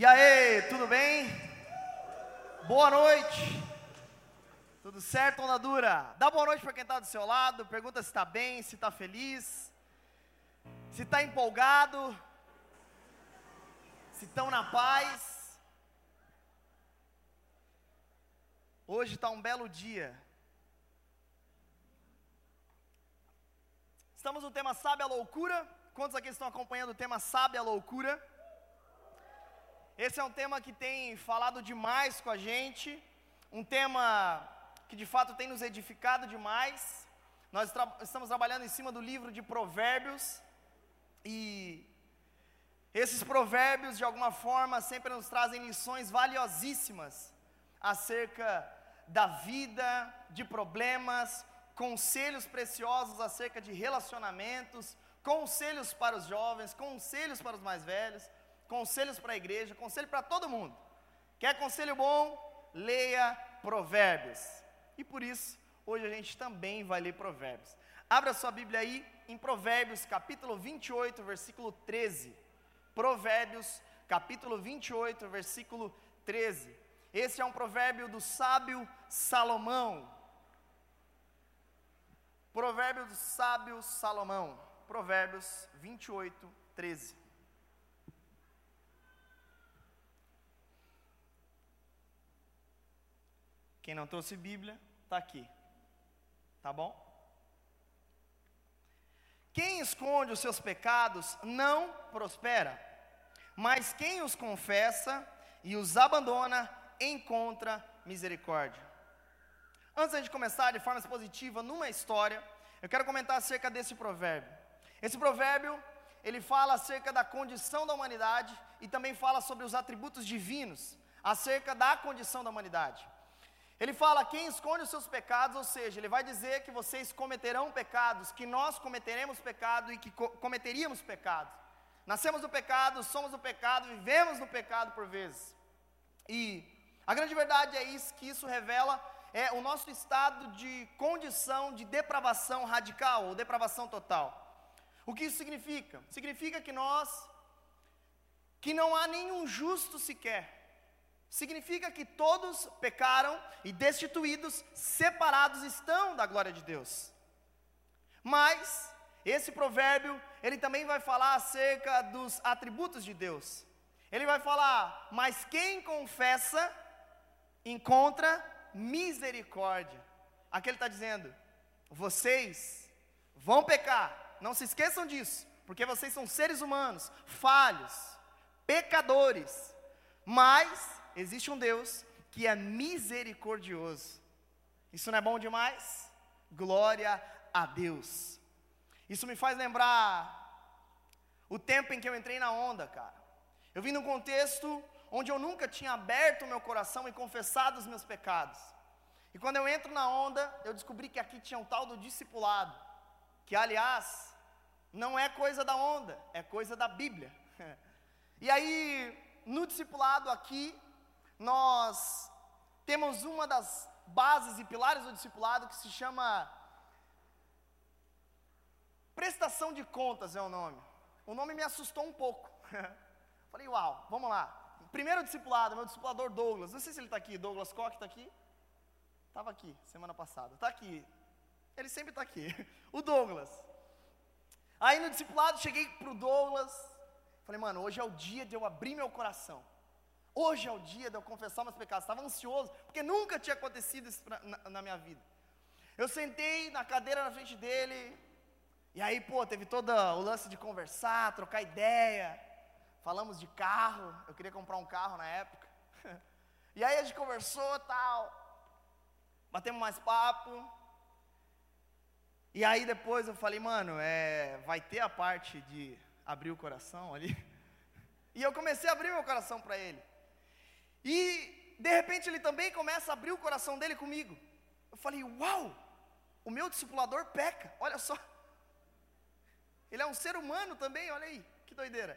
E aí, tudo bem? Boa noite. Tudo certo, onda dura? Dá boa noite para quem está do seu lado, pergunta se está bem, se está feliz, se está empolgado, se estão na paz. Hoje está um belo dia. Estamos no tema Sabe a Loucura. Quantos aqui estão acompanhando o tema Sabe a Loucura? Esse é um tema que tem falado demais com a gente, um tema que de fato tem nos edificado demais. Nós tra estamos trabalhando em cima do livro de Provérbios e esses provérbios de alguma forma sempre nos trazem lições valiosíssimas acerca da vida, de problemas, conselhos preciosos acerca de relacionamentos, conselhos para os jovens, conselhos para os mais velhos conselhos para a igreja, conselho para todo mundo. Quer conselho bom? Leia Provérbios. E por isso, hoje a gente também vai ler Provérbios. Abra sua Bíblia aí em Provérbios, capítulo 28, versículo 13. Provérbios, capítulo 28, versículo 13. Esse é um provérbio do sábio Salomão. Provérbio do sábio Salomão. Provérbios 28, 13. Quem não trouxe Bíblia, está aqui. Tá bom? Quem esconde os seus pecados não prospera, mas quem os confessa e os abandona encontra misericórdia. Antes de começar de forma expositiva numa história, eu quero comentar acerca desse provérbio. Esse provérbio, ele fala acerca da condição da humanidade e também fala sobre os atributos divinos, acerca da condição da humanidade. Ele fala: quem esconde os seus pecados, ou seja, ele vai dizer que vocês cometerão pecados, que nós cometeremos pecado e que co cometeríamos pecado. Nascemos do pecado, somos do pecado, vivemos no pecado por vezes. E a grande verdade é isso que isso revela é o nosso estado de condição de depravação radical ou depravação total. O que isso significa? Significa que nós que não há nenhum justo sequer significa que todos pecaram e destituídos, separados estão da glória de Deus. Mas esse provérbio, ele também vai falar acerca dos atributos de Deus. Ele vai falar: "Mas quem confessa encontra misericórdia". Aqui ele está dizendo: vocês vão pecar, não se esqueçam disso, porque vocês são seres humanos, falhos, pecadores, mas existe um Deus que é misericordioso. Isso não é bom demais? Glória a Deus. Isso me faz lembrar o tempo em que eu entrei na onda, cara. Eu vim num contexto onde eu nunca tinha aberto o meu coração e confessado os meus pecados. E quando eu entro na onda, eu descobri que aqui tinha um tal do discipulado, que aliás, não é coisa da onda, é coisa da Bíblia. E aí, no discipulado aqui, nós temos uma das bases e pilares do discipulado que se chama prestação de contas é o nome. O nome me assustou um pouco. Falei, uau, vamos lá. Primeiro discipulado, meu discipulador Douglas. Não sei se ele está aqui. Douglas Koch está aqui? Estava aqui semana passada. Está aqui. Ele sempre está aqui. O Douglas. Aí no discipulado cheguei para o Douglas. Falei, mano, hoje é o dia de eu abrir meu coração. Hoje é o dia de eu confessar meus pecados. Estava ansioso, porque nunca tinha acontecido isso pra, na, na, minha vida. Eu sentei na cadeira na frente dele, e aí, pô, teve todo o lance de conversar, trocar ideia. Falamos de carro, eu queria comprar um carro na época. E aí a gente conversou tal, batemos mais papo. E aí depois eu falei, mano, é, vai ter a parte de abrir o coração ali. E eu comecei a abrir meu coração para ele. E de repente ele também começa a abrir o coração dele comigo. Eu falei: "Uau! O meu discipulador peca. Olha só. Ele é um ser humano também, olha aí, que doideira.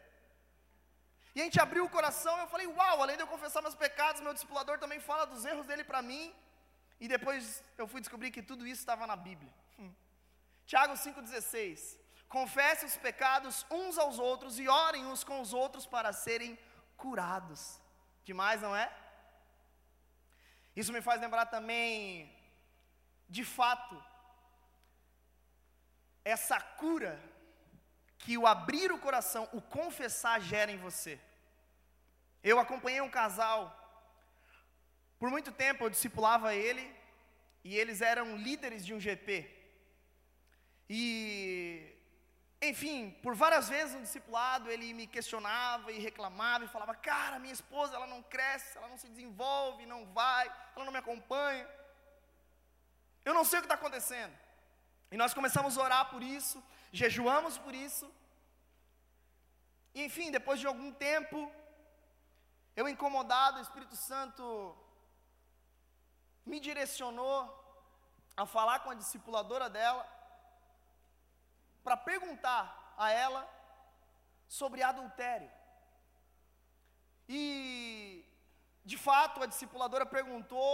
E a gente abriu o coração, eu falei: "Uau, além de eu confessar meus pecados, meu discipulador também fala dos erros dele para mim". E depois eu fui descobrir que tudo isso estava na Bíblia. Hum. Tiago 5,16: Confesse os pecados uns aos outros e orem uns com os outros para serem curados. Demais, não é? Isso me faz lembrar também, de fato, essa cura que o abrir o coração, o confessar gera em você. Eu acompanhei um casal, por muito tempo eu discipulava ele, e eles eram líderes de um GP. E, enfim, por várias vezes no discipulado ele me questionava e reclamava e falava: Cara, minha esposa ela não cresce, ela não se desenvolve, não vai, ela não me acompanha. Eu não sei o que está acontecendo. E nós começamos a orar por isso, jejuamos por isso. E enfim, depois de algum tempo, eu incomodado, o Espírito Santo me direcionou a falar com a discipuladora dela, para perguntar a ela sobre adultério. E, de fato, a discipuladora perguntou,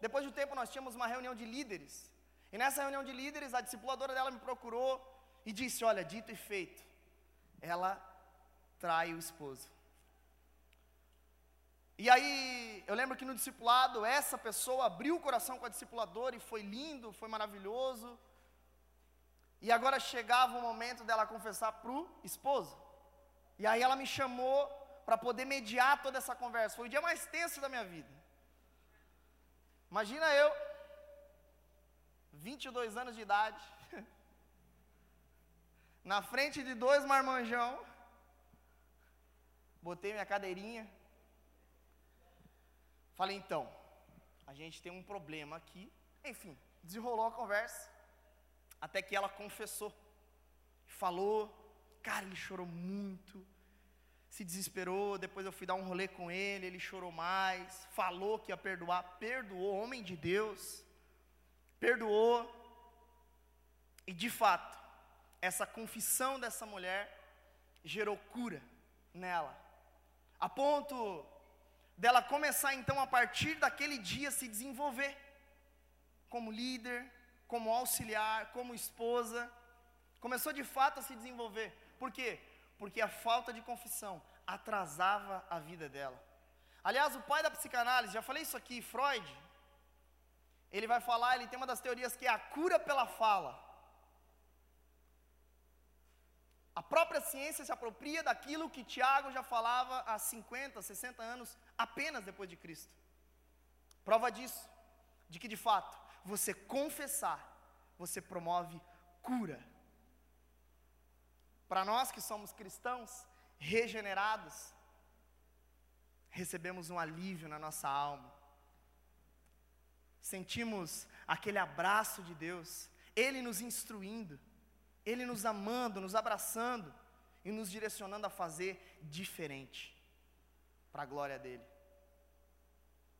depois de um tempo nós tínhamos uma reunião de líderes, e nessa reunião de líderes, a discipuladora dela me procurou e disse: Olha, dito e feito, ela trai o esposo. E aí, eu lembro que no discipulado, essa pessoa abriu o coração com a discipuladora e foi lindo, foi maravilhoso. E agora chegava o momento dela confessar para o esposo. E aí ela me chamou para poder mediar toda essa conversa. Foi o dia mais tenso da minha vida. Imagina eu, 22 anos de idade, na frente de dois marmanjão, botei minha cadeirinha, falei então, a gente tem um problema aqui, enfim, desenrolou a conversa, até que ela confessou, falou, cara, ele chorou muito, se desesperou, depois eu fui dar um rolê com ele, ele chorou mais, falou que ia perdoar, perdoou, homem de Deus, perdoou, e de fato, essa confissão dessa mulher gerou cura nela, a ponto dela começar então a partir daquele dia se desenvolver como líder, como auxiliar, como esposa, começou de fato a se desenvolver. Por quê? Porque a falta de confissão atrasava a vida dela. Aliás, o pai da psicanálise, já falei isso aqui, Freud, ele vai falar, ele tem uma das teorias que é a cura pela fala. A própria ciência se apropria daquilo que Tiago já falava há 50, 60 anos, apenas depois de Cristo. Prova disso, de que de fato, você confessar, você promove cura. Para nós que somos cristãos, regenerados, recebemos um alívio na nossa alma sentimos aquele abraço de Deus, Ele nos instruindo, Ele nos amando, nos abraçando e nos direcionando a fazer diferente, para a glória dEle.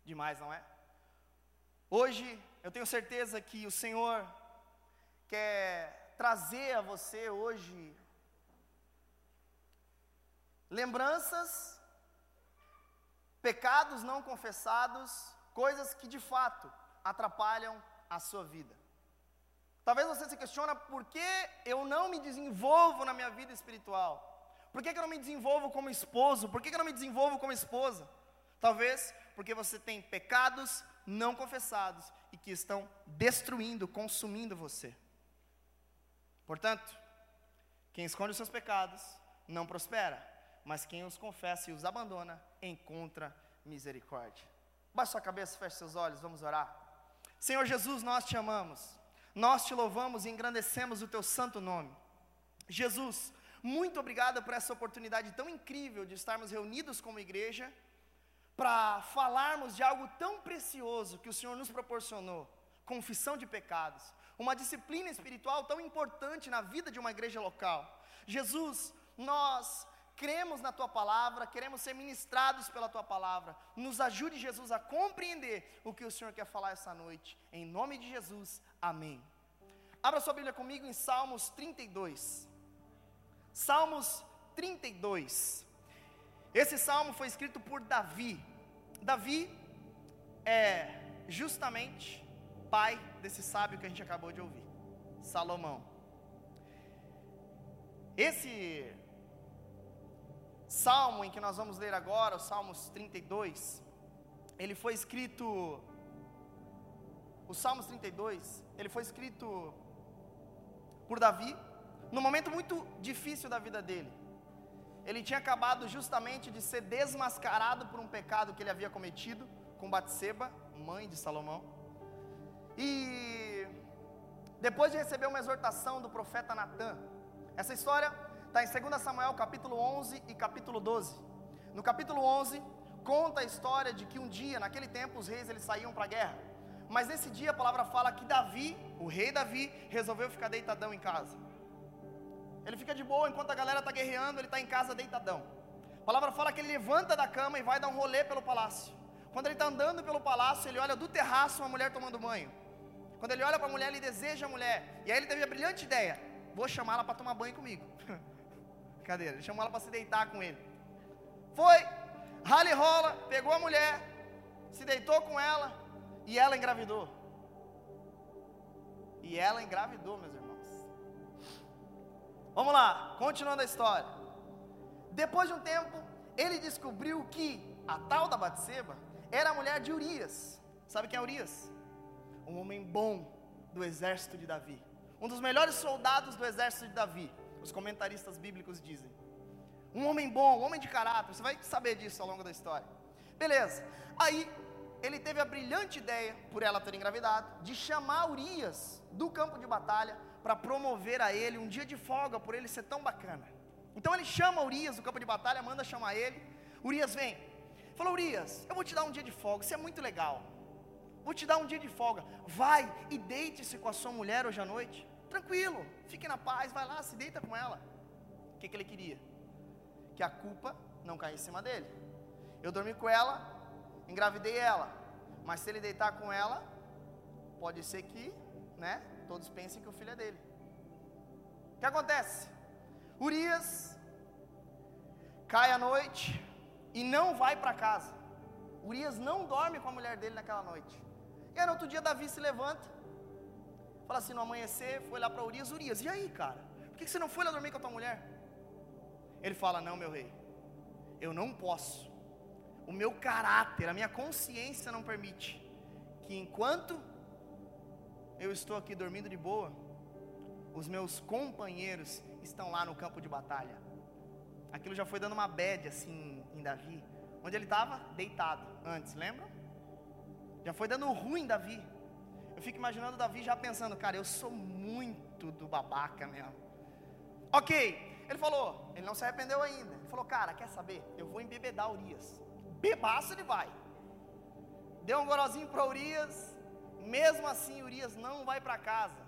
Demais, não é? Hoje, eu tenho certeza que o Senhor quer trazer a você hoje lembranças, pecados não confessados, coisas que de fato atrapalham a sua vida. Talvez você se questione por que eu não me desenvolvo na minha vida espiritual. Por que, que eu não me desenvolvo como esposo? Por que, que eu não me desenvolvo como esposa? Talvez porque você tem pecados não confessados e que estão destruindo, consumindo você. Portanto, quem esconde os seus pecados não prospera, mas quem os confessa e os abandona encontra misericórdia. Baixe sua cabeça, feche seus olhos, vamos orar. Senhor Jesus, nós te amamos, nós te louvamos e engrandecemos o teu santo nome. Jesus, muito obrigado por essa oportunidade tão incrível de estarmos reunidos como igreja para falarmos de algo tão precioso que o Senhor nos proporcionou confissão de pecados, uma disciplina espiritual tão importante na vida de uma igreja local. Jesus, nós cremos na tua palavra, queremos ser ministrados pela tua palavra. Nos ajude, Jesus, a compreender o que o Senhor quer falar essa noite. Em nome de Jesus, amém. Abra sua Bíblia comigo em Salmos 32. Salmos 32. Esse salmo foi escrito por Davi. Davi é justamente pai desse sábio que a gente acabou de ouvir, Salomão. Esse salmo em que nós vamos ler agora, o Salmos 32, ele foi escrito. O Salmos 32, ele foi escrito por Davi, num momento muito difícil da vida dele. Ele tinha acabado justamente de ser desmascarado por um pecado que ele havia cometido com Batseba, mãe de Salomão. E depois de receber uma exortação do profeta Natan, essa história está em 2 Samuel capítulo 11 e capítulo 12. No capítulo 11, conta a história de que um dia, naquele tempo, os reis eles saíam para a guerra. Mas nesse dia a palavra fala que Davi, o rei Davi, resolveu ficar deitadão em casa. Ele fica de boa enquanto a galera está guerreando, ele está em casa deitadão. A palavra fala que ele levanta da cama e vai dar um rolê pelo palácio. Quando ele está andando pelo palácio, ele olha do terraço uma mulher tomando banho. Quando ele olha para a mulher, ele deseja a mulher. E aí ele teve a brilhante ideia: vou chamá-la para tomar banho comigo. Cadeira, ele chamou ela para se deitar com ele. Foi, rala e rola, pegou a mulher, se deitou com ela e ela engravidou. E ela engravidou, meus. Vamos lá, continuando a história. Depois de um tempo, ele descobriu que a tal da Batseba era a mulher de Urias. Sabe quem é Urias? Um homem bom do exército de Davi. Um dos melhores soldados do exército de Davi. Os comentaristas bíblicos dizem. Um homem bom, um homem de caráter. Você vai saber disso ao longo da história. Beleza. Aí ele teve a brilhante ideia, por ela ter engravidado, de chamar Urias do campo de batalha para promover a ele um dia de folga por ele ser tão bacana. Então ele chama Urias do campo de batalha, manda chamar ele. Urias vem. Falou, Urias, eu vou te dar um dia de folga, isso é muito legal. Vou te dar um dia de folga. Vai e deite-se com a sua mulher hoje à noite. Tranquilo, fique na paz, vai lá, se deita com ela. O que, que ele queria? Que a culpa não caia em cima dele. Eu dormi com ela, engravidei ela. Mas se ele deitar com ela, pode ser que, né, todos pensem que o filho é dele. O que acontece? Urias cai à noite e não vai para casa. Urias não dorme com a mulher dele naquela noite. E aí no outro dia Davi se levanta, fala assim, no amanhecer, foi lá para Urias, Urias, e aí cara? Por que você não foi lá dormir com a tua mulher? Ele fala, não meu rei, eu não posso o meu caráter, a minha consciência não permite que enquanto eu estou aqui dormindo de boa, os meus companheiros estão lá no campo de batalha. Aquilo já foi dando uma bad assim em Davi, onde ele estava deitado antes, lembra? Já foi dando ruim Davi. Eu fico imaginando Davi já pensando, cara, eu sou muito do babaca mesmo. Ok, ele falou, ele não se arrependeu ainda. Ele falou, cara, quer saber? Eu vou embebedar Urias bebaço ele vai. Deu um gorozinho para Urias, mesmo assim Urias não vai para casa.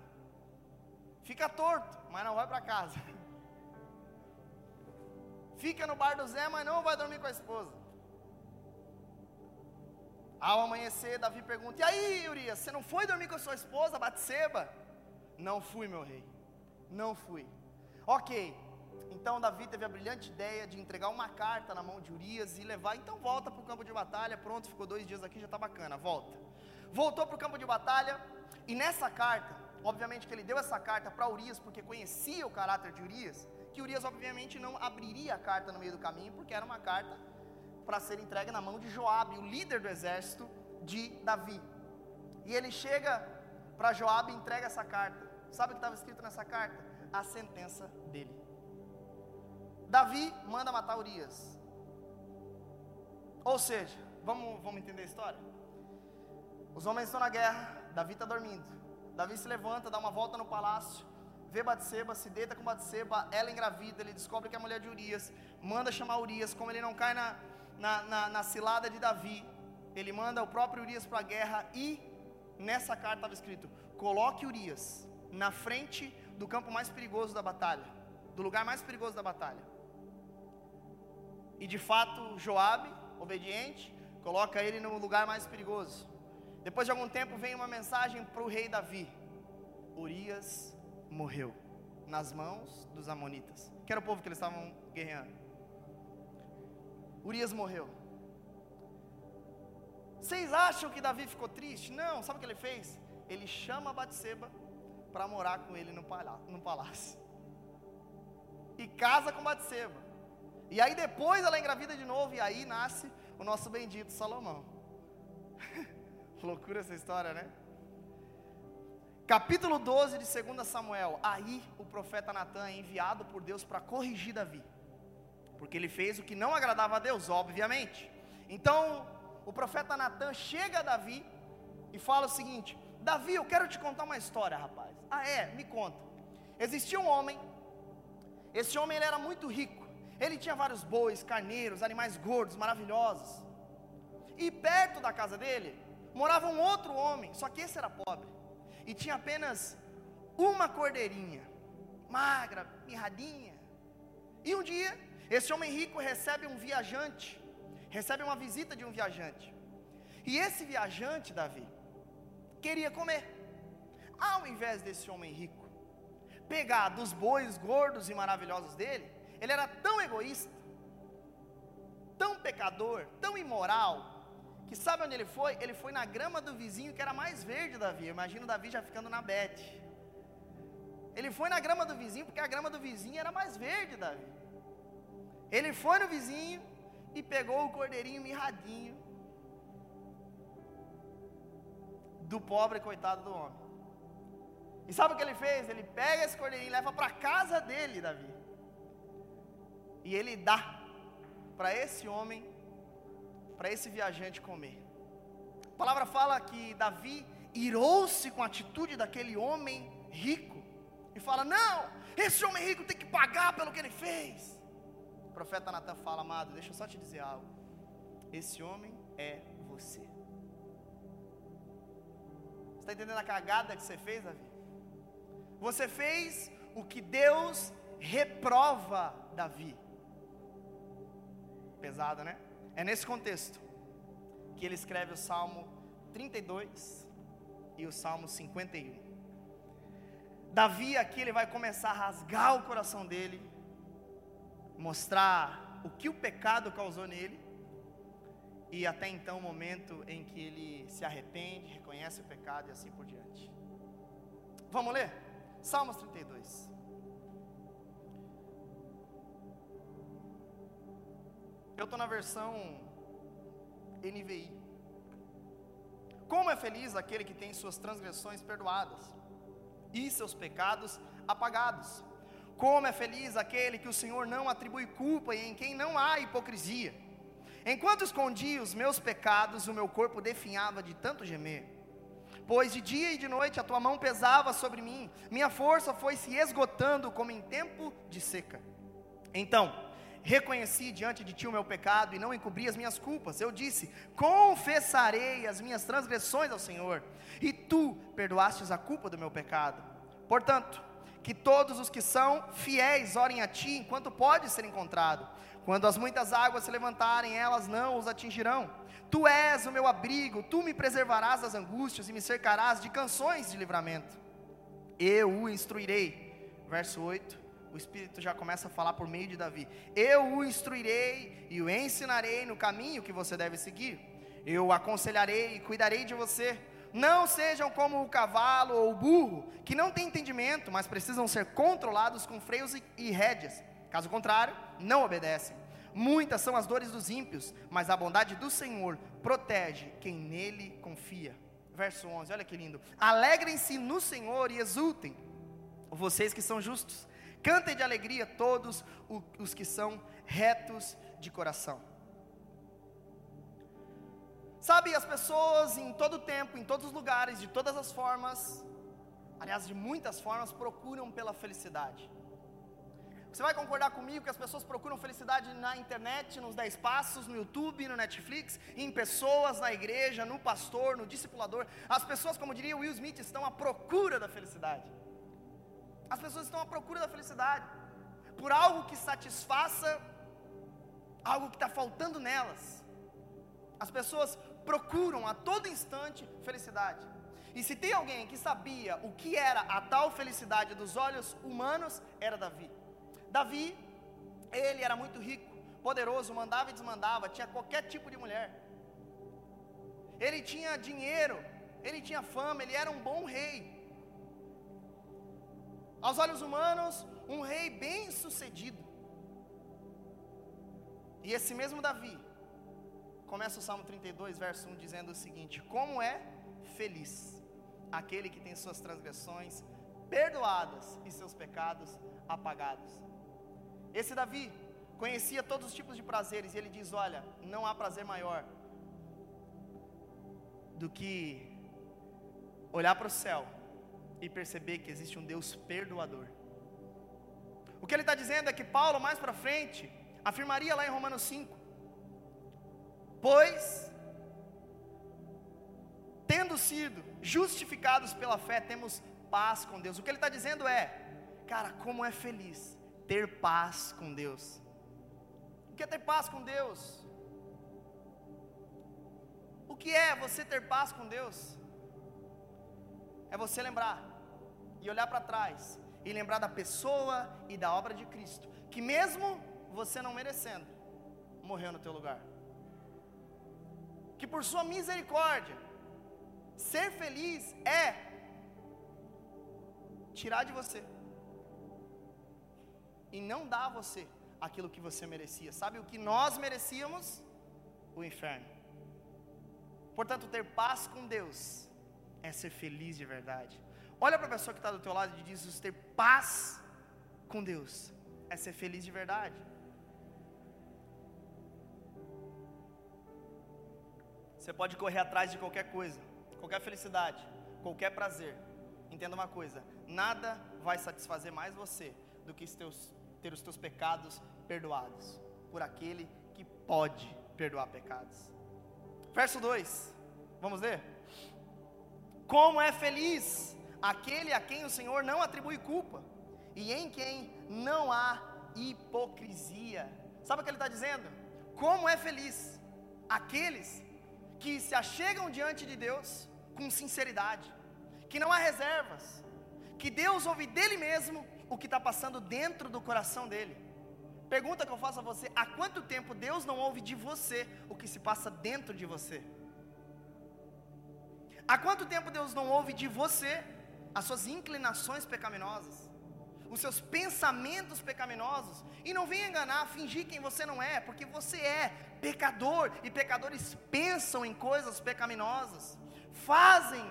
Fica torto, mas não vai para casa. Fica no bar do Zé, mas não vai dormir com a esposa. Ao amanhecer, Davi pergunta: E aí, Urias, você não foi dormir com a sua esposa, Batseba? Não fui, meu rei. Não fui. Ok, então Davi teve a brilhante ideia de entregar uma carta na mão de Urias e levar. Então volta para o campo de batalha. Pronto, ficou dois dias aqui, já está bacana. Volta. Voltou para o campo de batalha e nessa carta, obviamente que ele deu essa carta para Urias porque conhecia o caráter de Urias. Que Urias obviamente não abriria a carta no meio do caminho porque era uma carta para ser entregue na mão de Joabe, o líder do exército de Davi. E ele chega para Joabe e entrega essa carta. Sabe o que estava escrito nessa carta? A sentença dele. Davi manda matar Urias. Ou seja, vamos, vamos entender a história? Os homens estão na guerra, Davi está dormindo. Davi se levanta, dá uma volta no palácio, vê Batseba, se deita com Batseba, ela engravida, ele descobre que é a mulher de Urias, manda chamar Urias, como ele não cai na, na, na, na cilada de Davi, ele manda o próprio Urias para a guerra e nessa carta estava escrito: coloque Urias na frente do campo mais perigoso da batalha, do lugar mais perigoso da batalha. E de fato, Joabe, obediente, coloca ele no lugar mais perigoso. Depois de algum tempo vem uma mensagem para o rei Davi: Urias morreu nas mãos dos amonitas, que era o povo que eles estavam guerreando. Urias morreu. Vocês acham que Davi ficou triste? Não, sabe o que ele fez? Ele chama Batseba para morar com ele no palácio. E casa com Batseba. E aí depois ela engravida de novo, e aí nasce o nosso bendito Salomão. Loucura essa história, né? Capítulo 12 de 2 Samuel. Aí o profeta Natan é enviado por Deus para corrigir Davi. Porque ele fez o que não agradava a Deus, obviamente. Então, o profeta Natan chega a Davi e fala o seguinte: Davi, eu quero te contar uma história, rapaz. Ah, é? Me conta. Existia um homem, esse homem ele era muito rico. Ele tinha vários bois, carneiros, animais gordos, maravilhosos. E perto da casa dele morava um outro homem, só que esse era pobre. E tinha apenas uma cordeirinha, magra, mirradinha. E um dia, esse homem rico recebe um viajante, recebe uma visita de um viajante. E esse viajante, Davi, queria comer. Ao invés desse homem rico pegar dos bois gordos e maravilhosos dele, ele era tão egoísta, tão pecador, tão imoral, que sabe onde ele foi? Ele foi na grama do vizinho que era mais verde, Davi. Imagina o Davi já ficando na bete. Ele foi na grama do vizinho porque a grama do vizinho era mais verde, Davi. Ele foi no vizinho e pegou o cordeirinho mirradinho do pobre coitado do homem. E sabe o que ele fez? Ele pega esse cordeirinho e leva para a casa dele, Davi. E ele dá para esse homem, para esse viajante comer. A palavra fala que Davi irou-se com a atitude daquele homem rico e fala: Não, esse homem rico tem que pagar pelo que ele fez. O profeta Natan fala: Amado, deixa eu só te dizer algo. Esse homem é você. Você está entendendo a cagada que você fez, Davi? Você fez o que Deus reprova Davi. Pesado, né? É nesse contexto que ele escreve o Salmo 32 e o Salmo 51. Davi aqui ele vai começar a rasgar o coração dele, mostrar o que o pecado causou nele, e até então o momento em que ele se arrepende, reconhece o pecado e assim por diante. Vamos ler? Salmos 32. Eu estou na versão NVI. Como é feliz aquele que tem suas transgressões perdoadas e seus pecados apagados. Como é feliz aquele que o Senhor não atribui culpa e em quem não há hipocrisia. Enquanto escondia os meus pecados, o meu corpo definhava de tanto gemer. Pois de dia e de noite a tua mão pesava sobre mim, minha força foi se esgotando como em tempo de seca. Então, reconheci diante de ti o meu pecado e não encobri as minhas culpas. Eu disse: Confessarei as minhas transgressões ao Senhor, e tu perdoastes a culpa do meu pecado. Portanto, que todos os que são fiéis orem a ti enquanto pode ser encontrado. Quando as muitas águas se levantarem, elas não os atingirão. Tu és o meu abrigo, tu me preservarás das angústias e me cercarás de canções de livramento. Eu o instruirei. Verso 8 o Espírito já começa a falar por meio de Davi: Eu o instruirei e o ensinarei no caminho que você deve seguir. Eu o aconselharei e cuidarei de você. Não sejam como o cavalo ou o burro, que não têm entendimento, mas precisam ser controlados com freios e rédeas. Caso contrário, não obedecem. Muitas são as dores dos ímpios, mas a bondade do Senhor protege quem nele confia. Verso 11, olha que lindo. Alegrem-se no Senhor e exultem, vocês que são justos Cantem de alegria todos os que são retos de coração. Sabe, as pessoas em todo tempo, em todos os lugares, de todas as formas, aliás, de muitas formas, procuram pela felicidade. Você vai concordar comigo que as pessoas procuram felicidade na internet, nos 10 passos, no YouTube, no Netflix, em pessoas, na igreja, no pastor, no discipulador. As pessoas, como diria Will Smith, estão à procura da felicidade. As pessoas estão à procura da felicidade, por algo que satisfaça algo que está faltando nelas. As pessoas procuram a todo instante felicidade. E se tem alguém que sabia o que era a tal felicidade dos olhos humanos, era Davi. Davi, ele era muito rico, poderoso, mandava e desmandava, tinha qualquer tipo de mulher. Ele tinha dinheiro, ele tinha fama, ele era um bom rei. Aos olhos humanos, um rei bem sucedido. E esse mesmo Davi, começa o Salmo 32, verso 1, dizendo o seguinte: Como é feliz aquele que tem suas transgressões perdoadas e seus pecados apagados. Esse Davi conhecia todos os tipos de prazeres, e ele diz: Olha, não há prazer maior do que olhar para o céu e perceber que existe um Deus perdoador. O que ele está dizendo é que Paulo, mais para frente, afirmaria lá em Romanos 5: Pois, tendo sido justificados pela fé, temos paz com Deus. O que ele está dizendo é, cara, como é feliz ter paz com Deus. O que é ter paz com Deus? O que é você ter paz com Deus? É você lembrar e olhar para trás e lembrar da pessoa e da obra de Cristo, que mesmo você não merecendo, morreu no teu lugar. Que por sua misericórdia, ser feliz é tirar de você e não dar a você aquilo que você merecia. Sabe o que nós merecíamos? O inferno. Portanto, ter paz com Deus é ser feliz de verdade. Olha para a pessoa que está do teu lado e diz: ter paz com Deus é ser feliz de verdade. Você pode correr atrás de qualquer coisa, qualquer felicidade, qualquer prazer. Entenda uma coisa: nada vai satisfazer mais você do que teus, ter os teus pecados perdoados por aquele que pode perdoar pecados. Verso 2, vamos ler? Como é feliz aquele a quem o Senhor não atribui culpa e em quem não há hipocrisia. Sabe o que ele está dizendo? Como é feliz aqueles que se achegam diante de Deus com sinceridade, que não há reservas, que Deus ouve dele mesmo o que está passando dentro do coração dele. Pergunta que eu faço a você: há quanto tempo Deus não ouve de você o que se passa dentro de você? Há quanto tempo Deus não ouve de você as suas inclinações pecaminosas, os seus pensamentos pecaminosos? E não venha enganar, fingir quem você não é, porque você é pecador, e pecadores pensam em coisas pecaminosas, fazem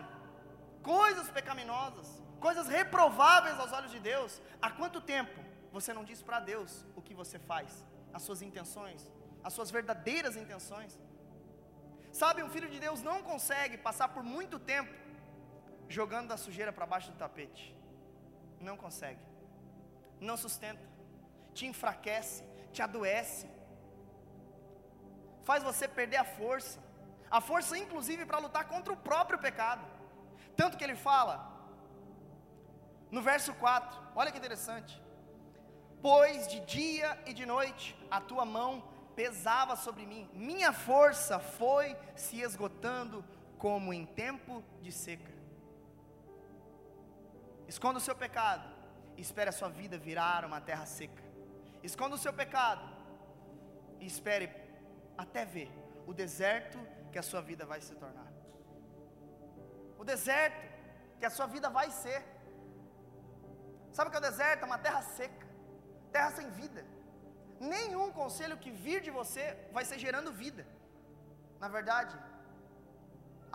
coisas pecaminosas, coisas reprováveis aos olhos de Deus. Há quanto tempo você não diz para Deus o que você faz, as suas intenções, as suas verdadeiras intenções? Sabe, um filho de Deus não consegue passar por muito tempo jogando a sujeira para baixo do tapete. Não consegue. Não sustenta. Te enfraquece, te adoece, faz você perder a força, a força inclusive para lutar contra o próprio pecado. Tanto que ele fala, no verso 4, olha que interessante: Pois de dia e de noite a tua mão pesava sobre mim, minha força foi se esgotando como em tempo de seca. Esconda o seu pecado, espere a sua vida virar uma terra seca. Esconda o seu pecado, e espere até ver o deserto que a sua vida vai se tornar. O deserto que a sua vida vai ser. Sabe o que é o deserto? É uma terra seca, terra sem vida. Nenhum conselho que vir de você vai ser gerando vida. Na verdade,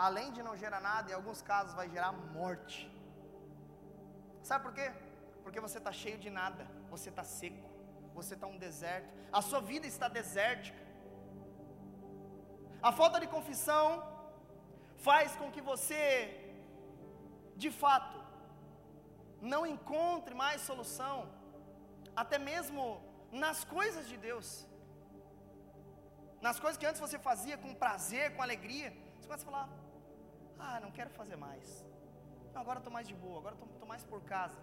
além de não gerar nada, em alguns casos vai gerar morte. Sabe por quê? Porque você está cheio de nada, você está seco, você está um deserto, a sua vida está desértica. A falta de confissão faz com que você, de fato, não encontre mais solução, até mesmo nas coisas de Deus, nas coisas que antes você fazia com prazer, com alegria, você começa a falar: Ah, não quero fazer mais. Não, agora estou mais de boa, agora estou mais por casa.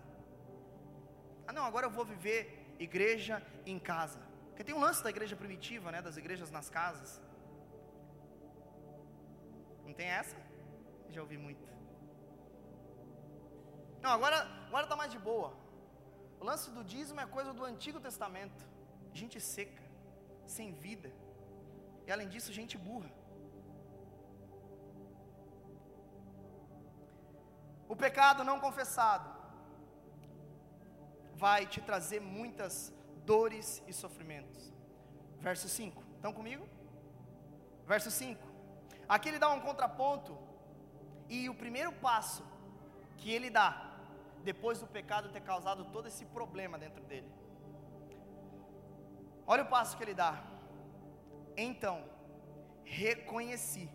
Ah, não, agora eu vou viver igreja em casa. Porque tem um lance da igreja primitiva, né, das igrejas nas casas. Não tem essa? Já ouvi muito. Não, agora agora está mais de boa. O lance do dízimo é coisa do Antigo Testamento. Gente seca, sem vida. E além disso, gente burra. O pecado não confessado vai te trazer muitas dores e sofrimentos. Verso 5. Estão comigo? Verso 5. Aqui ele dá um contraponto. E o primeiro passo que ele dá, depois do pecado ter causado todo esse problema dentro dele. Olha o passo que ele dá. Então, reconheci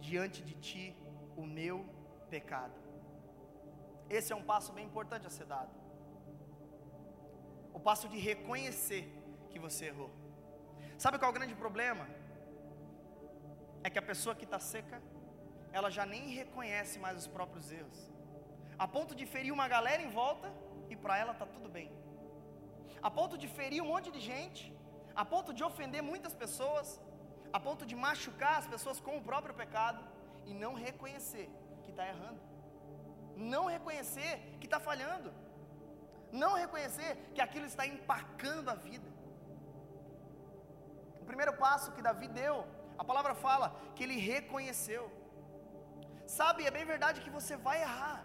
diante de ti o meu pecado. Esse é um passo bem importante a ser dado. O passo de reconhecer que você errou. Sabe qual é o grande problema? É que a pessoa que está seca, ela já nem reconhece mais os próprios erros, a ponto de ferir uma galera em volta e para ela está tudo bem, a ponto de ferir um monte de gente, a ponto de ofender muitas pessoas, a ponto de machucar as pessoas com o próprio pecado e não reconhecer que está errando, não reconhecer que está falhando, não reconhecer que aquilo está empacando a vida. O primeiro passo que Davi deu, a palavra fala que ele reconheceu. Sabe, é bem verdade que você vai errar.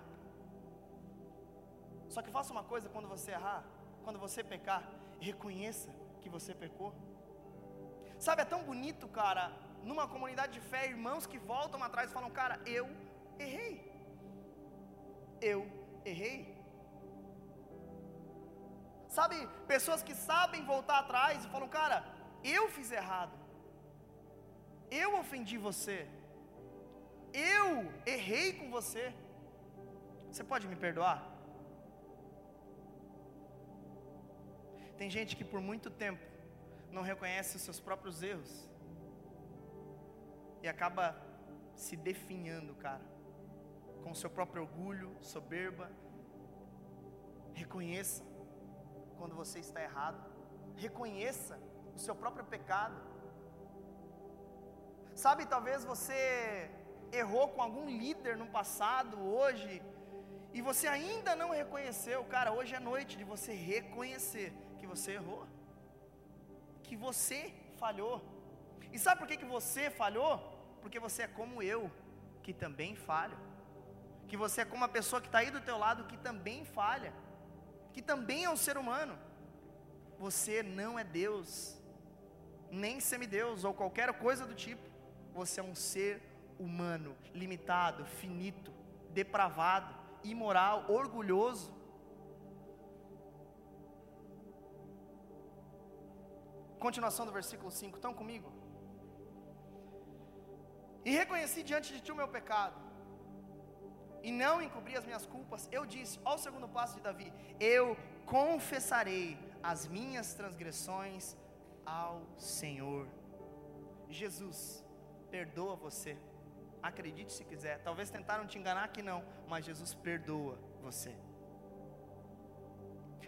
Só que faça uma coisa quando você errar, quando você pecar, reconheça que você pecou. Sabe, é tão bonito, cara, numa comunidade de fé, irmãos que voltam atrás e falam, cara, eu errei. Eu errei. Sabe, pessoas que sabem voltar atrás e falam, cara, eu fiz errado. Eu ofendi você. Eu errei com você. Você pode me perdoar? Tem gente que por muito tempo não reconhece os seus próprios erros e acaba se definhando, cara, com o seu próprio orgulho, soberba. Reconheça quando você está errado. Reconheça o seu próprio pecado. Sabe, talvez você errou com algum líder no passado, hoje, e você ainda não reconheceu, cara, hoje é noite de você reconhecer que você errou, que você falhou. E sabe por que, que você falhou? Porque você é como eu, que também falha. Que você é como a pessoa que está aí do teu lado, que também falha. Que também é um ser humano. Você não é Deus nem semideus ou qualquer coisa do tipo. Você é um ser humano, limitado, finito, depravado, imoral, orgulhoso. Continuação do versículo 5, estão comigo? E reconheci diante de ti o meu pecado, e não encobri as minhas culpas. Eu disse, ao segundo passo de Davi: Eu confessarei as minhas transgressões ao Senhor. Jesus perdoa você. Acredite se quiser. Talvez tentaram te enganar que não, mas Jesus perdoa você.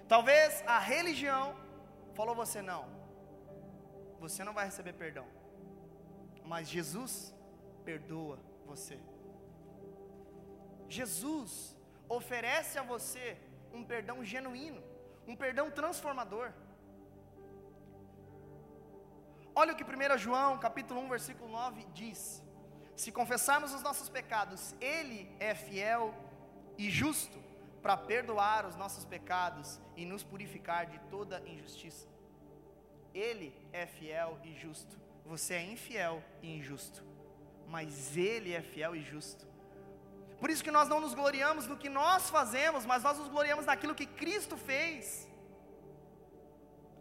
Talvez a religião falou você não. Você não vai receber perdão. Mas Jesus perdoa você. Jesus oferece a você um perdão genuíno, um perdão transformador. Olha o que 1 João, capítulo 1, versículo 9 diz: Se confessarmos os nossos pecados, Ele é fiel e justo para perdoar os nossos pecados e nos purificar de toda injustiça. Ele é fiel e justo. Você é infiel e injusto, mas Ele é fiel e justo. Por isso que nós não nos gloriamos no que nós fazemos, mas nós nos gloriamos naquilo que Cristo fez.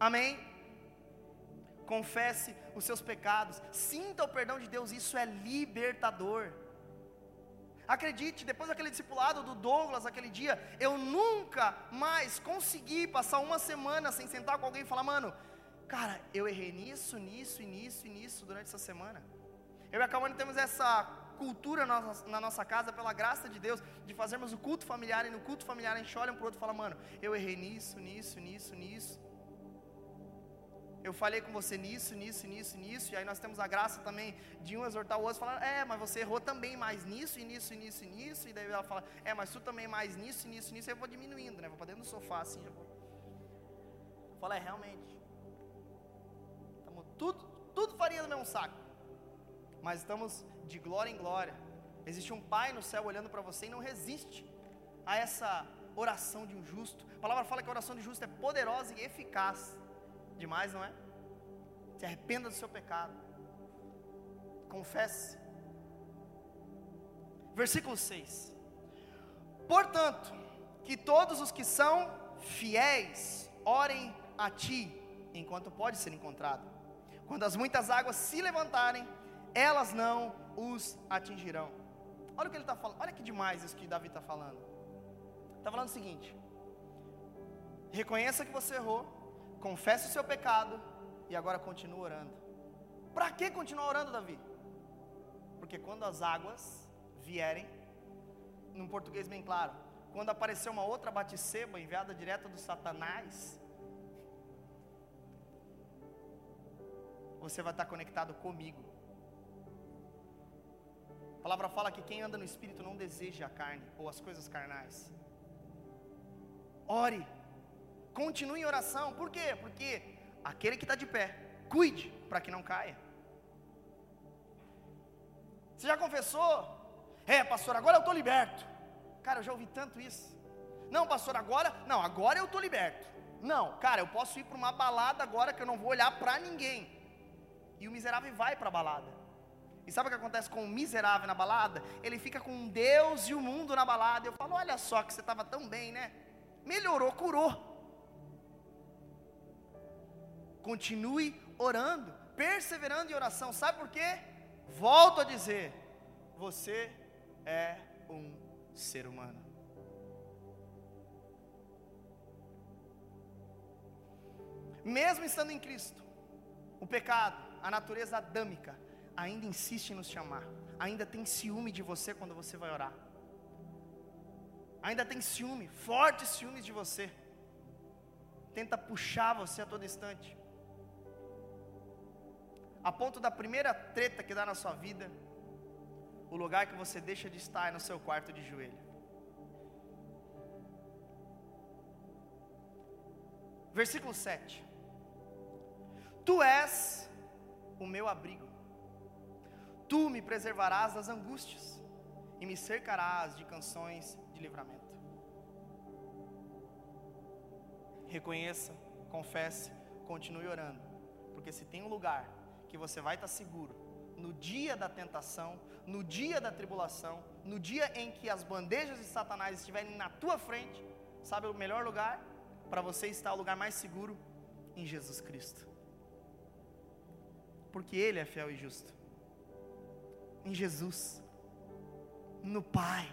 Amém? confesse os seus pecados, sinta o perdão de Deus, isso é libertador. Acredite, depois daquele discipulado do Douglas, aquele dia, eu nunca mais consegui passar uma semana sem sentar com alguém e falar, mano, cara, eu errei nisso, nisso e nisso e nisso durante essa semana. Eu e a temos essa cultura na nossa, casa, pela graça de Deus, de fazermos o culto familiar, e no culto familiar a gente olha um para o outro e fala, mano, eu errei nisso, nisso, nisso, nisso. Eu falei com você nisso, nisso, nisso, nisso, e aí nós temos a graça também de um exortar o outro, falar, é, mas você errou também mais nisso, e nisso, e nisso, e nisso, e daí ela fala, é, mas tu também mais nisso, e nisso, e nisso, e eu vou diminuindo, né? Vou para dentro do sofá assim, já vou. Fala, é, realmente. Tudo, tudo farinha no mesmo saco. Mas estamos de glória em glória. Existe um Pai no céu olhando para você e não resiste a essa oração de um justo. A palavra fala que a oração de justo é poderosa e eficaz demais, não é? Se arrependa do seu pecado. Confesse. Versículo 6. Portanto, que todos os que são fiéis orem a ti, enquanto pode ser encontrado. Quando as muitas águas se levantarem, elas não os atingirão. Olha o que ele está falando, olha que demais isso que Davi está falando. Está falando o seguinte: reconheça que você errou, confesse o seu pecado e agora continue orando. Para que continuar orando, Davi? Porque quando as águas vierem, num português bem claro, quando aparecer uma outra baticeba enviada direto do Satanás, você vai estar conectado comigo. A palavra fala que quem anda no espírito não deseja a carne ou as coisas carnais. Ore, continue em oração, por quê? Porque aquele que está de pé, cuide para que não caia. Você já confessou? É, pastor, agora eu estou liberto. Cara, eu já ouvi tanto isso. Não, pastor, agora, não, agora eu estou liberto. Não, cara, eu posso ir para uma balada agora que eu não vou olhar para ninguém. E o miserável vai para a balada. E sabe o que acontece com o miserável na balada? Ele fica com Deus e o mundo na balada. Eu falo, olha só que você estava tão bem, né? Melhorou, curou. Continue orando, perseverando em oração. Sabe por quê? Volto a dizer: você é um ser humano. Mesmo estando em Cristo, o pecado, a natureza adâmica, ainda insiste em nos chamar, ainda tem ciúme de você quando você vai orar, ainda tem ciúme, fortes ciúmes de você, tenta puxar você a todo instante, a ponto da primeira treta que dá na sua vida, o lugar que você deixa de estar é no seu quarto de joelho. Versículo 7. Tu és o meu abrigo Tu me preservarás das angústias e me cercarás de canções de livramento. Reconheça, confesse, continue orando, porque se tem um lugar que você vai estar seguro, no dia da tentação, no dia da tribulação, no dia em que as bandejas de Satanás estiverem na tua frente, sabe o melhor lugar para você estar, o lugar mais seguro? Em Jesus Cristo. Porque Ele é fiel e justo em Jesus, no Pai.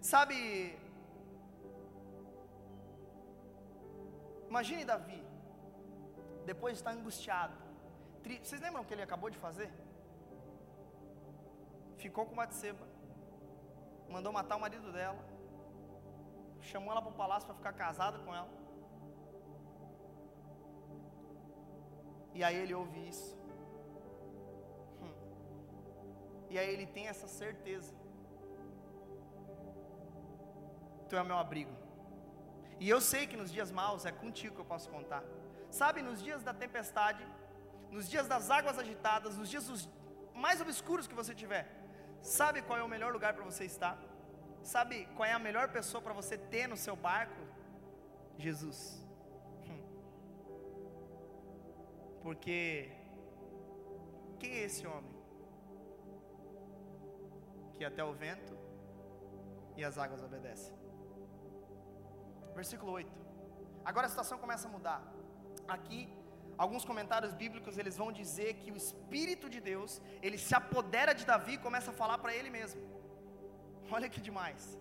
Sabe, imagine Davi, depois de estar angustiado, vocês lembram o que ele acabou de fazer? Ficou com Batseba, mandou matar o marido dela, chamou ela para o palácio para ficar casada com ela. E aí ele ouve isso. E aí ele tem essa certeza. Tu é o meu abrigo. E eu sei que nos dias maus é contigo que eu posso contar. Sabe, nos dias da tempestade, nos dias das águas agitadas, nos dias mais obscuros que você tiver, sabe qual é o melhor lugar para você estar? Sabe qual é a melhor pessoa para você ter no seu barco? Jesus. Hum. Porque quem é esse homem? Que até o vento e as águas obedecem. Versículo 8. Agora a situação começa a mudar. Aqui, alguns comentários bíblicos eles vão dizer que o Espírito de Deus ele se apodera de Davi e começa a falar para ele mesmo. Olha que demais.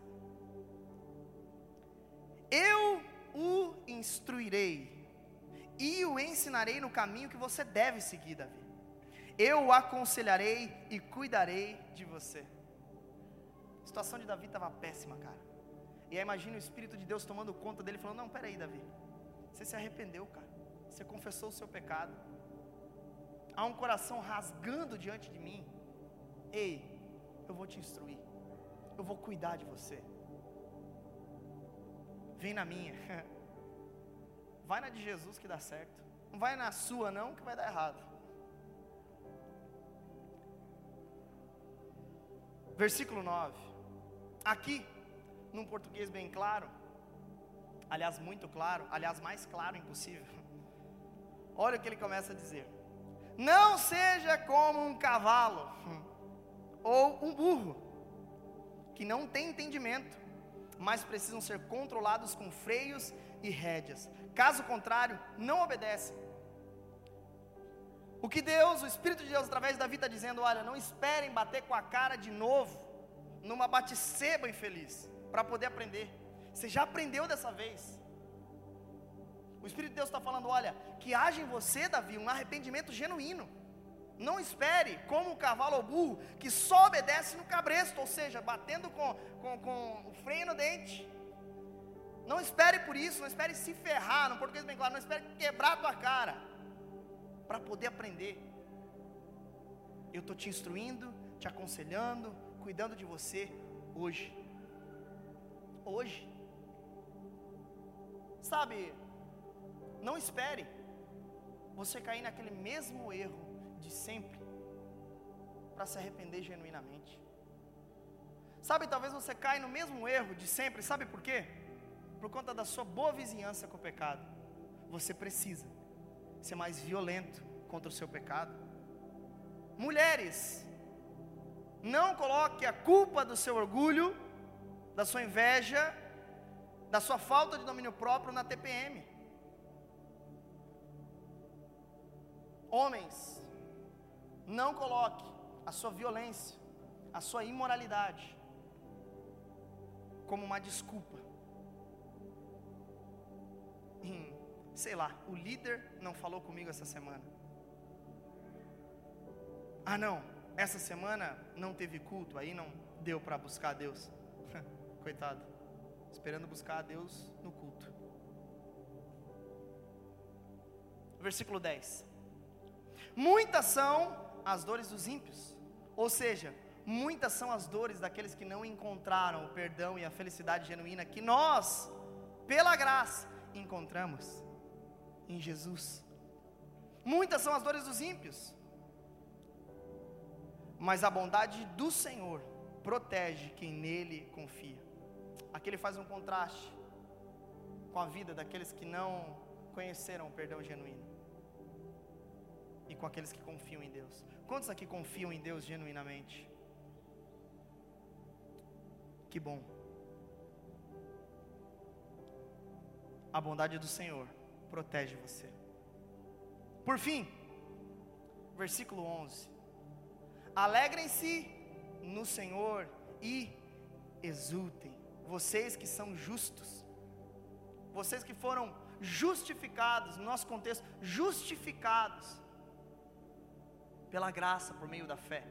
Eu o instruirei e o ensinarei no caminho que você deve seguir, Davi. Eu o aconselharei e cuidarei de você. A situação de Davi estava péssima, cara. E aí imagina o Espírito de Deus tomando conta dele, falando: Não, peraí, Davi. Você se arrependeu, cara. Você confessou o seu pecado. Há um coração rasgando diante de mim. Ei, eu vou te instruir. Eu vou cuidar de você. Vem na minha. Vai na de Jesus que dá certo. Não vai na sua, não, que vai dar errado. Versículo 9. Aqui, num português bem claro, aliás, muito claro, aliás, mais claro impossível. Olha o que ele começa a dizer: Não seja como um cavalo ou um burro, que não tem entendimento, mas precisam ser controlados com freios e rédeas. Caso contrário, não obedecem. O que Deus, o Espírito de Deus, através da vida, está dizendo: olha, não esperem bater com a cara de novo, numa bate-seba infeliz, para poder aprender. Você já aprendeu dessa vez. O Espírito de Deus está falando: olha, que haja em você, Davi, um arrependimento genuíno. Não espere como um cavalo ou burro que só obedece no cabresto, ou seja, batendo com, com, com o freio no dente. Não espere por isso, não espere se ferrar, no português bem claro, não espere quebrar a tua cara para poder aprender. Eu estou te instruindo, te aconselhando, cuidando de você hoje. Hoje. Sabe, não espere você cair naquele mesmo erro de sempre para se arrepender genuinamente. Sabe, talvez você caia no mesmo erro de sempre, sabe por quê? Por conta da sua boa vizinhança com o pecado. Você precisa ser mais violento contra o seu pecado. Mulheres, não coloque a culpa do seu orgulho, da sua inveja, da sua falta de domínio próprio na TPM. Homens, não coloque a sua violência, a sua imoralidade, como uma desculpa. Em, sei lá, o líder não falou comigo essa semana. Ah, não, essa semana não teve culto, aí não deu para buscar a Deus. Coitado, esperando buscar a Deus no culto. Versículo 10: Muitas são as dores dos ímpios. Ou seja, muitas são as dores daqueles que não encontraram o perdão e a felicidade genuína que nós, pela graça, encontramos em Jesus. Muitas são as dores dos ímpios, mas a bondade do Senhor protege quem nele confia. Aqui ele faz um contraste com a vida daqueles que não conheceram o perdão genuíno e com aqueles que confiam em Deus. Quantos aqui confiam em Deus genuinamente? Que bom. A bondade do Senhor protege você. Por fim, versículo 11: Alegrem-se no Senhor e exultem, vocês que são justos, vocês que foram justificados, no nosso contexto, justificados pela graça, por meio da fé.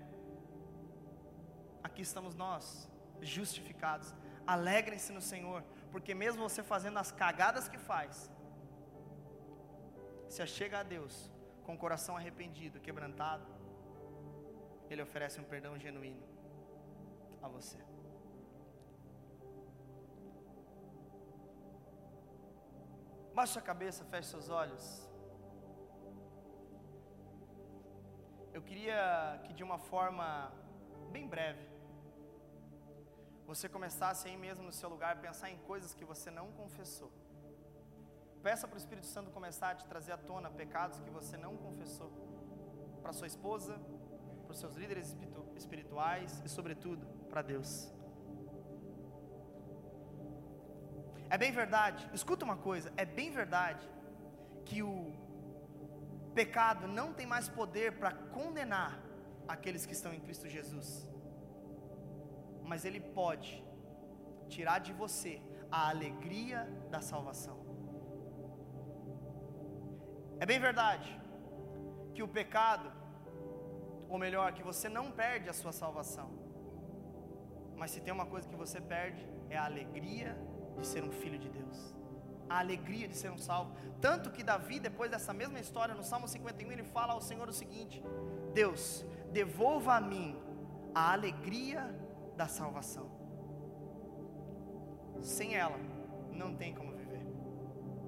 Aqui estamos nós, justificados. Alegrem-se no Senhor, porque mesmo você fazendo as cagadas que faz, se achega a Deus com o coração arrependido, quebrantado, Ele oferece um perdão genuíno a você. Baixe a cabeça, feche seus olhos. eu queria que de uma forma bem breve, você começasse aí mesmo no seu lugar a pensar em coisas que você não confessou. Peça para o Espírito Santo começar a te trazer à tona pecados que você não confessou. Para sua esposa, para os seus líderes espirituais e, sobretudo, para Deus. É bem verdade, escuta uma coisa, é bem verdade que o pecado não tem mais poder para condenar aqueles que estão em Cristo Jesus, mas ele pode tirar de você a alegria da salvação. É bem verdade que o pecado, ou melhor, que você não perde a sua salvação, mas se tem uma coisa que você perde, é a alegria de ser um filho de Deus a alegria de ser um salvo. Tanto que Davi, depois dessa mesma história, no Salmo 51, ele fala ao Senhor o seguinte: Deus, devolva a mim a alegria da salvação. Sem ela, não tem como